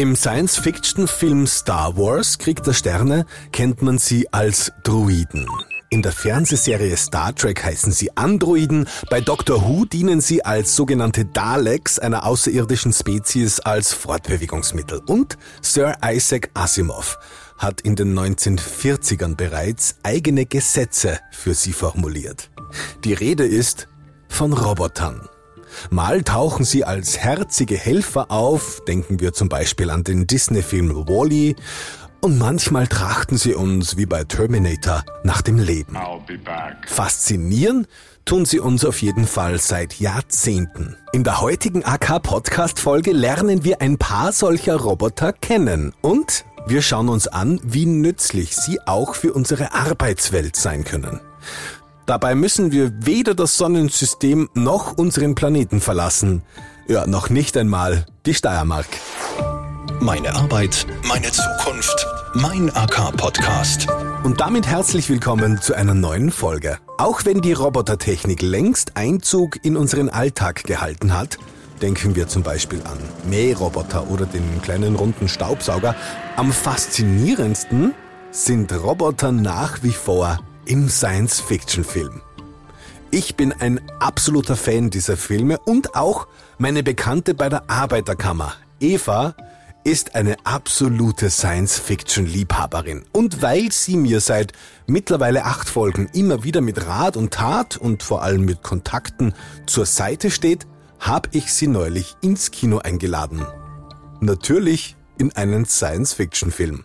Im Science-Fiction-Film Star Wars Krieg der Sterne kennt man sie als Druiden. In der Fernsehserie Star Trek heißen sie Androiden, bei Doctor Who dienen sie als sogenannte Daleks einer außerirdischen Spezies als Fortbewegungsmittel. Und Sir Isaac Asimov hat in den 1940ern bereits eigene Gesetze für sie formuliert. Die Rede ist von Robotern. Mal tauchen sie als herzige Helfer auf, denken wir zum Beispiel an den Disney-Film Wally, -E, und manchmal trachten sie uns, wie bei Terminator, nach dem Leben. Faszinieren tun sie uns auf jeden Fall seit Jahrzehnten. In der heutigen AK-Podcast-Folge lernen wir ein paar solcher Roboter kennen und wir schauen uns an, wie nützlich sie auch für unsere Arbeitswelt sein können. Dabei müssen wir weder das Sonnensystem noch unseren Planeten verlassen. Ja, noch nicht einmal die Steiermark. Meine Arbeit, meine Zukunft, mein AK-Podcast. Und damit herzlich willkommen zu einer neuen Folge. Auch wenn die Robotertechnik längst Einzug in unseren Alltag gehalten hat, denken wir zum Beispiel an Mähroboter oder den kleinen runden Staubsauger, am faszinierendsten sind Roboter nach wie vor im Science-Fiction-Film. Ich bin ein absoluter Fan dieser Filme und auch meine Bekannte bei der Arbeiterkammer, Eva, ist eine absolute Science-Fiction-Liebhaberin. Und weil sie mir seit mittlerweile acht Folgen immer wieder mit Rat und Tat und vor allem mit Kontakten zur Seite steht, habe ich sie neulich ins Kino eingeladen. Natürlich in einen Science-Fiction-Film.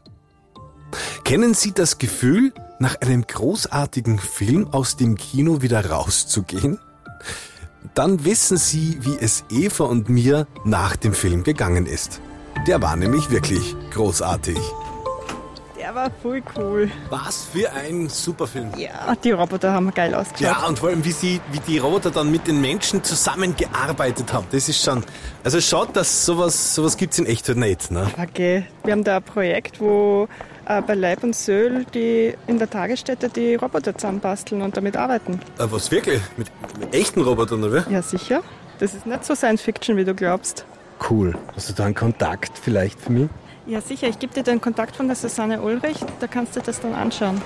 Kennen Sie das Gefühl, nach einem großartigen Film aus dem Kino wieder rauszugehen? Dann wissen Sie, wie es Eva und mir nach dem Film gegangen ist. Der war nämlich wirklich großartig. Der war voll cool. Was für ein super Film. Ja, die Roboter haben geil ausgeschaut. Ja, und vor allem, wie, sie, wie die Roboter dann mit den Menschen zusammengearbeitet haben. Das ist schon. Also schaut, dass sowas, sowas gibt es in echt halt nicht. Ne? Okay. Wir haben da ein Projekt, wo bei Leib und Söhl die in der Tagesstätte die Roboter zusammenbasteln und damit arbeiten. Äh, was wirklich? Mit, mit echten Robotern, oder? Ja, sicher. Das ist nicht so Science Fiction, wie du glaubst. Cool. Hast du da einen Kontakt vielleicht für mich? Ja, sicher. Ich gebe dir den Kontakt von der Susanne Ulrich. Da kannst du das dann anschauen.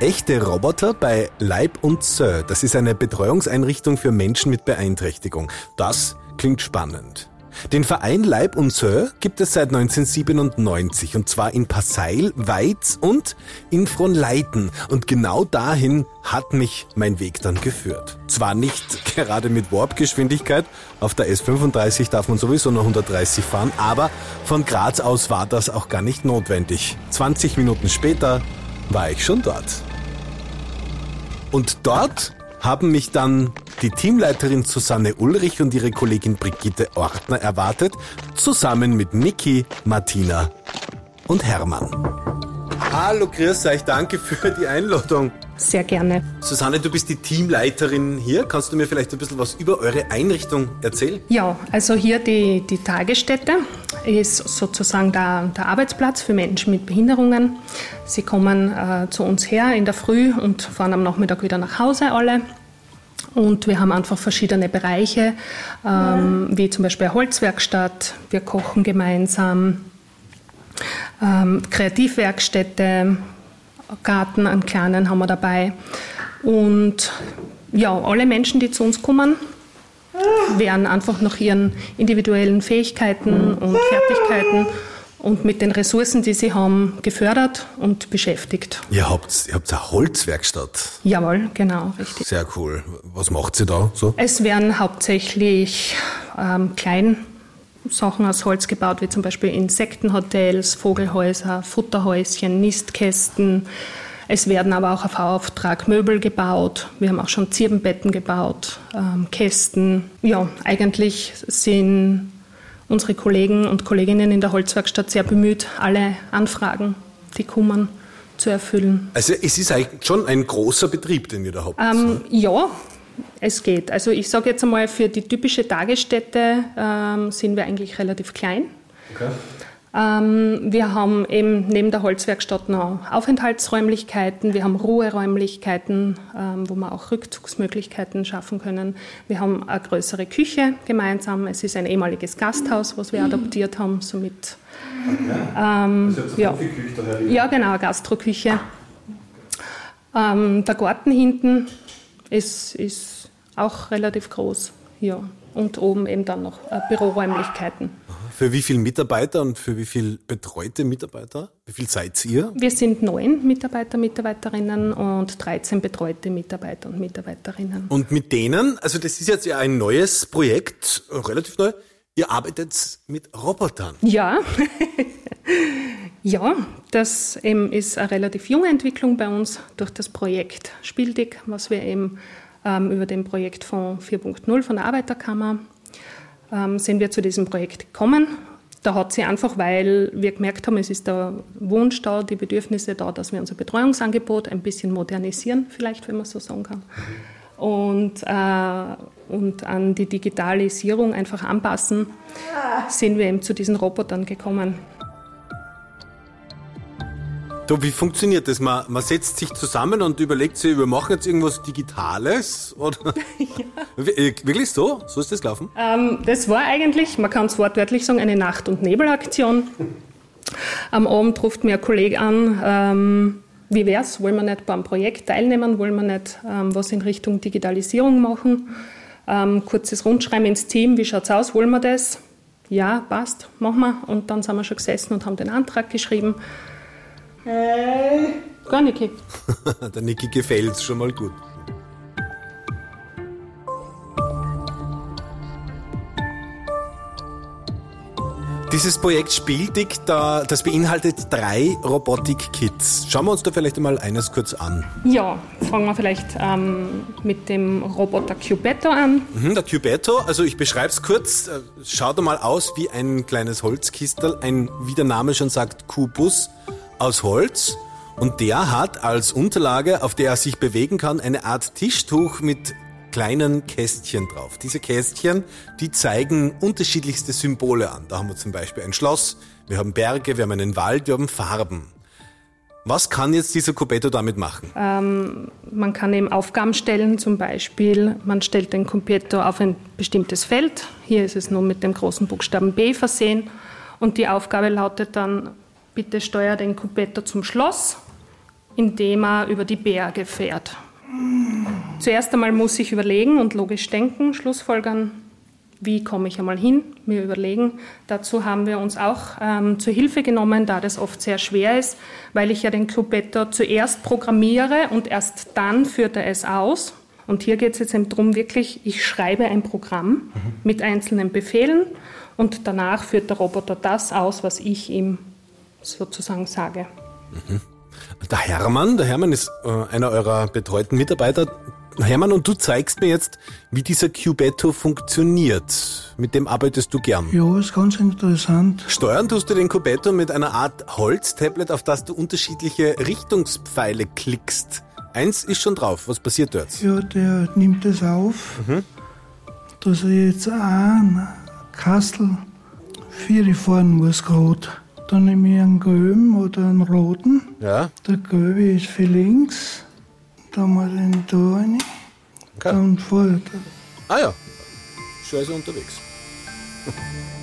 Echte Roboter bei Leib und Sir. Das ist eine Betreuungseinrichtung für Menschen mit Beeinträchtigung. Das klingt spannend. Den Verein Leib und Sir gibt es seit 1997 und zwar in Passeil, Weiz und in Fronleiten. Und genau dahin hat mich mein Weg dann geführt. Zwar nicht gerade mit Warpgeschwindigkeit, auf der S35 darf man sowieso nur 130 fahren, aber von Graz aus war das auch gar nicht notwendig. 20 Minuten später war ich schon dort. Und dort haben mich dann die Teamleiterin Susanne Ulrich und ihre Kollegin Brigitte Ortner erwartet, zusammen mit Niki, Martina und Hermann. Hallo, grüß euch, danke für die Einladung. Sehr gerne. Susanne, du bist die Teamleiterin hier. Kannst du mir vielleicht ein bisschen was über eure Einrichtung erzählen? Ja, also hier die, die Tagesstätte ist sozusagen der, der Arbeitsplatz für Menschen mit Behinderungen. Sie kommen äh, zu uns her in der Früh und fahren am Nachmittag wieder nach Hause alle. Und wir haben einfach verschiedene Bereiche, ähm, wie zum Beispiel eine Holzwerkstatt, wir kochen gemeinsam, ähm, Kreativwerkstätte, Garten, einen kleinen haben wir dabei. Und ja, alle Menschen, die zu uns kommen, werden einfach nach ihren individuellen Fähigkeiten und Fertigkeiten und mit den Ressourcen, die sie haben, gefördert und beschäftigt. Ihr habt, ihr habt eine Holzwerkstatt. Jawohl, genau, richtig. Sehr cool. Was macht sie da so? Es werden hauptsächlich ähm, Kleinsachen aus Holz gebaut, wie zum Beispiel Insektenhotels, Vogelhäuser, Futterhäuschen, Nistkästen. Es werden aber auch auf Auftrag Möbel gebaut. Wir haben auch schon Zirbenbetten gebaut, ähm, Kästen. Ja, eigentlich sind unsere Kollegen und Kolleginnen in der Holzwerkstatt sehr bemüht, alle Anfragen, die kommen, zu erfüllen. Also es ist eigentlich schon ein großer Betrieb, den ihr da habt. Ähm, ja, es geht. Also ich sage jetzt einmal, für die typische Tagesstätte ähm, sind wir eigentlich relativ klein. Okay. Ähm, wir haben eben neben der Holzwerkstatt noch Aufenthaltsräumlichkeiten, wir haben Ruheräumlichkeiten, ähm, wo wir auch Rückzugsmöglichkeiten schaffen können. Wir haben eine größere Küche gemeinsam. Es ist ein ehemaliges Gasthaus, was wir adaptiert haben, somit. Ähm, also ja. ja, genau, eine Gastroküche. Ähm, der Garten hinten ist, ist auch relativ groß. Ja. Und oben eben dann noch äh, Büroräumlichkeiten. Für wie viele Mitarbeiter und für wie viele betreute Mitarbeiter? Wie viel seid ihr? Wir sind neun Mitarbeiter, Mitarbeiterinnen und 13 betreute Mitarbeiter und Mitarbeiterinnen. Und mit denen, also das ist jetzt ja ein neues Projekt, relativ neu, ihr arbeitet mit Robotern. Ja. ja, das eben ist eine relativ junge Entwicklung bei uns durch das Projekt Spieldig, was wir eben über den Projektfonds 4.0 von der Arbeiterkammer ähm, sind wir zu diesem Projekt gekommen. Da hat sie einfach, weil wir gemerkt haben, es ist der Wunsch da, die Bedürfnisse da, dass wir unser Betreuungsangebot ein bisschen modernisieren, vielleicht, wenn man so sagen kann. Und, äh, und an die Digitalisierung einfach anpassen, sind wir eben zu diesen Robotern gekommen. Du, wie funktioniert das? Man, man setzt sich zusammen und überlegt sich, wir machen jetzt irgendwas Digitales? Oder? ja. Äh, wirklich so? So ist das gelaufen? Ähm, das war eigentlich, man kann es wortwörtlich sagen, eine Nacht- und Nebelaktion. Am Abend ruft mir ein Kollege an, ähm, wie wär's? Wollen wir nicht beim Projekt teilnehmen? Wollen wir nicht ähm, was in Richtung Digitalisierung machen? Ähm, kurzes Rundschreiben ins Team, wie schaut's aus? Wollen wir das? Ja, passt, machen wir. Und dann sind wir schon gesessen und haben den Antrag geschrieben. Hey. Gar Niki. Der Niki gefällt schon mal gut. Dieses Projekt Spieldig, da, das beinhaltet drei Robotik-Kits. Schauen wir uns da vielleicht einmal eines kurz an. Ja, fangen wir vielleicht ähm, mit dem Roboter Cubetto an. Mhm, der Cubetto, also ich beschreibe es kurz, äh, schaut mal aus wie ein kleines Holzkistel, ein, wie der Name schon sagt, Kubus aus Holz und der hat als Unterlage, auf der er sich bewegen kann, eine Art Tischtuch mit kleinen Kästchen drauf. Diese Kästchen, die zeigen unterschiedlichste Symbole an. Da haben wir zum Beispiel ein Schloss, wir haben Berge, wir haben einen Wald, wir haben Farben. Was kann jetzt dieser Cubetto damit machen? Ähm, man kann eben Aufgaben stellen, zum Beispiel, man stellt den Cubetto auf ein bestimmtes Feld. Hier ist es nur mit dem großen Buchstaben B versehen. Und die Aufgabe lautet dann, Bitte steuer den Cupetto zum Schloss, indem er über die Berge fährt. Zuerst einmal muss ich überlegen und logisch denken, Schlussfolgern, wie komme ich einmal hin, mir überlegen. Dazu haben wir uns auch ähm, zur Hilfe genommen, da das oft sehr schwer ist, weil ich ja den Clubetto zuerst programmiere und erst dann führt er es aus. Und hier geht es jetzt eben darum, wirklich, ich schreibe ein Programm mhm. mit einzelnen Befehlen und danach führt der Roboter das aus, was ich ihm sozusagen sage. Mhm. Der Hermann, der Hermann ist äh, einer eurer betreuten Mitarbeiter. Hermann, und du zeigst mir jetzt, wie dieser Cubetto funktioniert. Mit dem arbeitest du gern. Ja, ist ganz interessant. Steuern tust du den Cubetto mit einer Art Holztablet, auf das du unterschiedliche Richtungspfeile klickst. Eins ist schon drauf. Was passiert dort? Ja, der nimmt es auf. Mhm. Dass er jetzt ein Kastel vier fahren muss gerade. Dann nehme ich einen gelben oder einen roten. Ja. Der gelbe ist für links. Dann mal den da rein. Okay. Dann fährt er. Ah ja. Schon also unterwegs.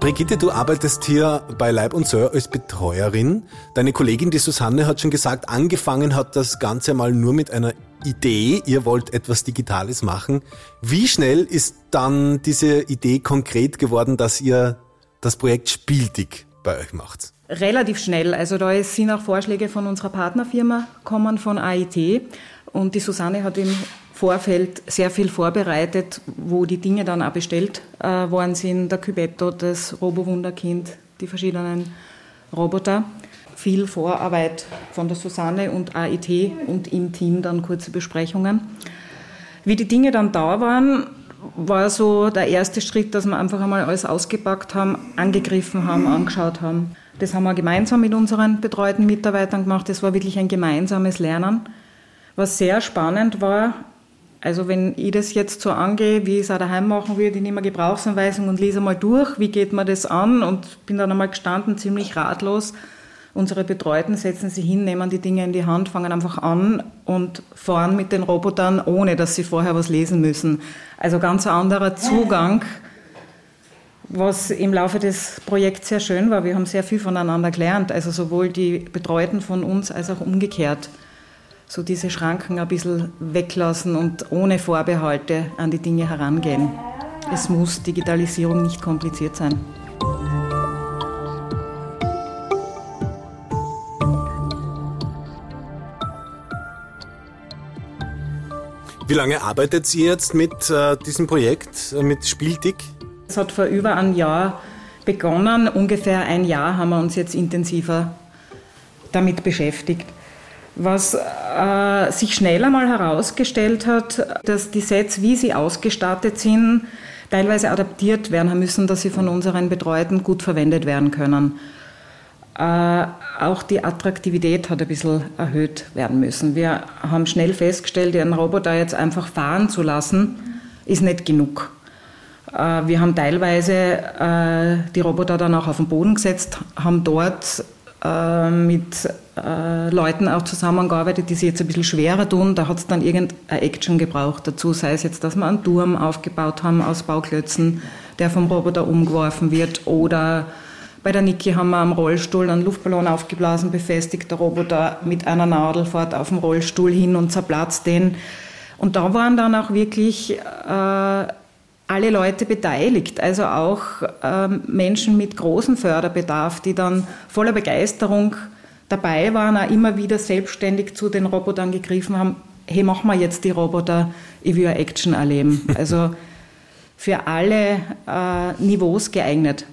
Brigitte, du arbeitest hier bei Leib und Sir als Betreuerin. Deine Kollegin, die Susanne, hat schon gesagt, angefangen hat das Ganze mal nur mit einer Idee. Ihr wollt etwas Digitales machen. Wie schnell ist dann diese Idee konkret geworden, dass ihr das Projekt Spieldig bei euch macht? Relativ schnell. Also da sind auch Vorschläge von unserer Partnerfirma kommen von AIT. Und die Susanne hat im Vorfeld sehr viel vorbereitet, wo die Dinge dann auch bestellt äh, worden sind. Der Cubetto, das Robo-Wunderkind, die verschiedenen Roboter. Viel Vorarbeit von der Susanne und AIT und im Team dann kurze Besprechungen. Wie die Dinge dann da waren, war so der erste Schritt, dass wir einfach einmal alles ausgepackt haben, angegriffen haben, angeschaut haben. Das haben wir gemeinsam mit unseren betreuten Mitarbeitern gemacht. Das war wirklich ein gemeinsames Lernen. Was sehr spannend war, Also wenn ich das jetzt so angehe, wie ich es auch daheim machen würde, ich nehme eine Gebrauchsanweisung und lese mal durch, wie geht man das an und bin dann einmal gestanden, ziemlich ratlos. Unsere Betreuten setzen sich hin, nehmen die Dinge in die Hand, fangen einfach an und fahren mit den Robotern, ohne dass sie vorher was lesen müssen. Also ganz ein anderer Zugang, was im Laufe des Projekts sehr schön war. Wir haben sehr viel voneinander gelernt, also sowohl die Betreuten von uns als auch umgekehrt. So diese Schranken ein bisschen weglassen und ohne Vorbehalte an die Dinge herangehen. Es muss Digitalisierung nicht kompliziert sein. Wie lange arbeitet ihr jetzt mit äh, diesem Projekt, äh, mit Spieltick? Es hat vor über einem Jahr begonnen. Ungefähr ein Jahr haben wir uns jetzt intensiver damit beschäftigt. Was äh, sich schnell einmal herausgestellt hat, dass die Sets, wie sie ausgestattet sind, teilweise adaptiert werden müssen, dass sie von unseren Betreuten gut verwendet werden können. Äh, auch die Attraktivität hat ein bisschen erhöht werden müssen. Wir haben schnell festgestellt, einen Roboter jetzt einfach fahren zu lassen, ist nicht genug. Äh, wir haben teilweise äh, die Roboter dann auch auf den Boden gesetzt, haben dort mit Leuten auch zusammengearbeitet, die sich jetzt ein bisschen schwerer tun. Da hat es dann irgendeine Action gebraucht dazu, sei es jetzt, dass wir einen Turm aufgebaut haben aus Bauklötzen, der vom Roboter umgeworfen wird oder bei der Niki haben wir am Rollstuhl einen Luftballon aufgeblasen, befestigt. Der Roboter mit einer Nadel fährt auf dem Rollstuhl hin und zerplatzt den. Und da waren dann auch wirklich äh, alle Leute beteiligt, also auch äh, Menschen mit großem Förderbedarf, die dann voller Begeisterung dabei waren, auch immer wieder selbstständig zu den Robotern gegriffen haben. Hey, mach mal jetzt die Roboter, ich will Action erleben. Also für alle äh, Niveaus geeignet.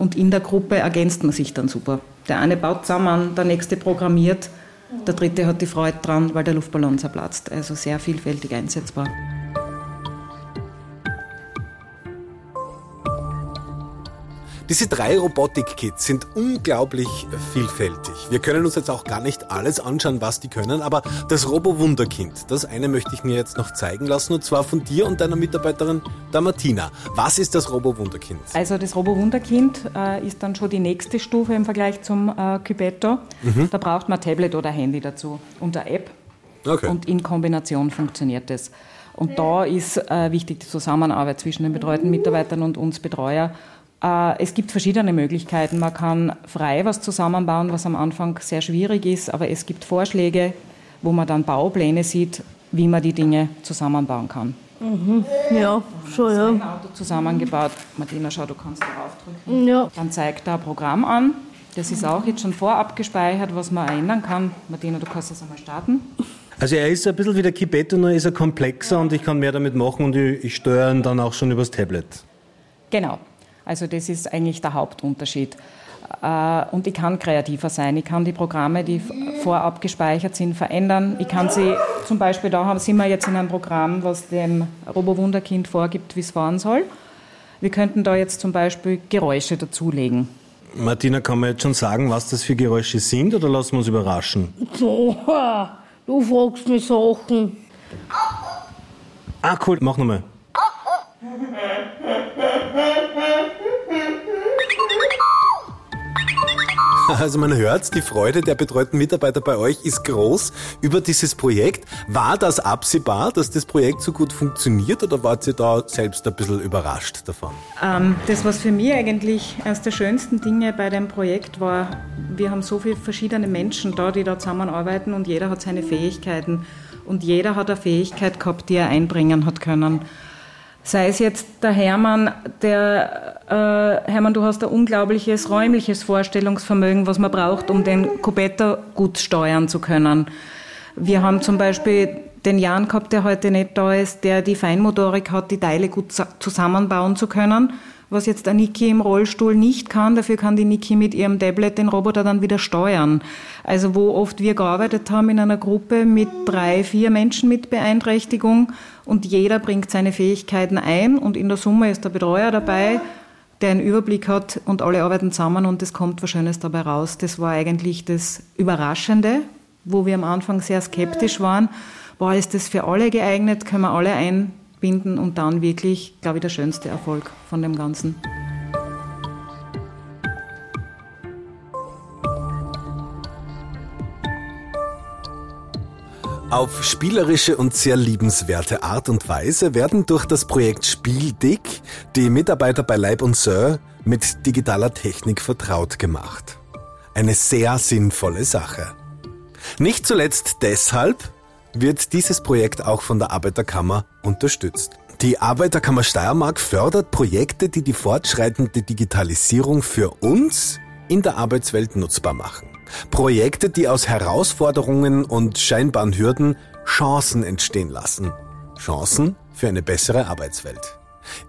Und in der Gruppe ergänzt man sich dann super. Der eine baut zusammen, der nächste programmiert, der dritte hat die Freude dran, weil der Luftballon zerplatzt. Also sehr vielfältig einsetzbar. Diese drei Robotik-Kits sind unglaublich vielfältig. Wir können uns jetzt auch gar nicht alles anschauen, was die können, aber das Robo-Wunderkind, das eine möchte ich mir jetzt noch zeigen lassen, und zwar von dir und deiner Mitarbeiterin, der Martina. Was ist das Robo-Wunderkind? Also das Robo-Wunderkind äh, ist dann schon die nächste Stufe im Vergleich zum äh, Cubetto. Mhm. Da braucht man Tablet oder Handy dazu und eine App. Okay. Und in Kombination funktioniert das. Und da ist äh, wichtig die Zusammenarbeit zwischen den betreuten Mitarbeitern und uns Betreuer. Äh, es gibt verschiedene Möglichkeiten. Man kann frei was zusammenbauen, was am Anfang sehr schwierig ist, aber es gibt Vorschläge, wo man dann Baupläne sieht, wie man die Dinge zusammenbauen kann. Mhm. Ja, schon, ja. Ein Auto zusammengebaut. Martina, schau, du kannst darauf drücken. Ja. Dann zeigt er ein Programm an. Das ist auch jetzt schon vorab gespeichert, was man ändern kann. Martina, du kannst das einmal starten. Also er ist ein bisschen wie der Kibetto, nur ist er komplexer und ich kann mehr damit machen und ich, ich steuere ihn dann auch schon übers Tablet. Genau. Also das ist eigentlich der Hauptunterschied. Äh, und ich kann kreativer sein. Ich kann die Programme, die vorab gespeichert sind, verändern. Ich kann sie, zum Beispiel, da sind wir jetzt in einem Programm, was dem Robo-Wunderkind vorgibt, wie es fahren soll. Wir könnten da jetzt zum Beispiel Geräusche dazulegen. Martina, kann man jetzt schon sagen, was das für Geräusche sind oder lassen wir uns überraschen? So, du fragst mich Sachen. Ah, cool, mach nochmal. Also man hört, die Freude der betreuten Mitarbeiter bei euch ist groß über dieses Projekt. War das absehbar, dass das Projekt so gut funktioniert oder wart ihr da selbst ein bisschen überrascht davon? Ähm, das, was für mich eigentlich eines der schönsten Dinge bei dem Projekt war, wir haben so viele verschiedene Menschen da, die da zusammenarbeiten und jeder hat seine Fähigkeiten und jeder hat eine Fähigkeit gehabt, die er einbringen hat können. Sei es jetzt der Hermann, der äh, Hermann, du hast ein unglaubliches räumliches Vorstellungsvermögen, was man braucht, um den Kubetta gut steuern zu können. Wir haben zum Beispiel den Jan gehabt, der heute nicht da ist, der die Feinmotorik hat, die Teile gut zusammenbauen zu können was jetzt der Niki im Rollstuhl nicht kann. Dafür kann die Niki mit ihrem Tablet den Roboter dann wieder steuern. Also wo oft wir gearbeitet haben in einer Gruppe mit drei, vier Menschen mit Beeinträchtigung und jeder bringt seine Fähigkeiten ein und in der Summe ist der Betreuer dabei, der einen Überblick hat und alle arbeiten zusammen und es kommt was Schönes dabei raus. Das war eigentlich das Überraschende, wo wir am Anfang sehr skeptisch waren Boah, ist das für alle geeignet? Können wir alle einbinden und dann wirklich, glaube ich, der schönste Erfolg von dem Ganzen. Auf spielerische und sehr liebenswerte Art und Weise werden durch das Projekt Spieldick die Mitarbeiter bei Leib und Sir mit digitaler Technik vertraut gemacht. Eine sehr sinnvolle Sache. Nicht zuletzt deshalb wird dieses Projekt auch von der Arbeiterkammer unterstützt. Die Arbeiterkammer Steiermark fördert Projekte, die die fortschreitende Digitalisierung für uns in der Arbeitswelt nutzbar machen. Projekte, die aus Herausforderungen und scheinbaren Hürden Chancen entstehen lassen. Chancen für eine bessere Arbeitswelt.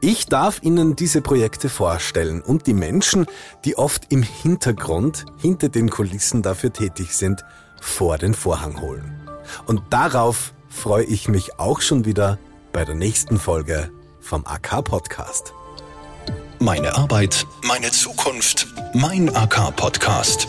Ich darf Ihnen diese Projekte vorstellen und die Menschen, die oft im Hintergrund, hinter den Kulissen dafür tätig sind, vor den Vorhang holen. Und darauf freue ich mich auch schon wieder bei der nächsten Folge vom AK Podcast. Meine Arbeit, meine Zukunft, mein AK Podcast.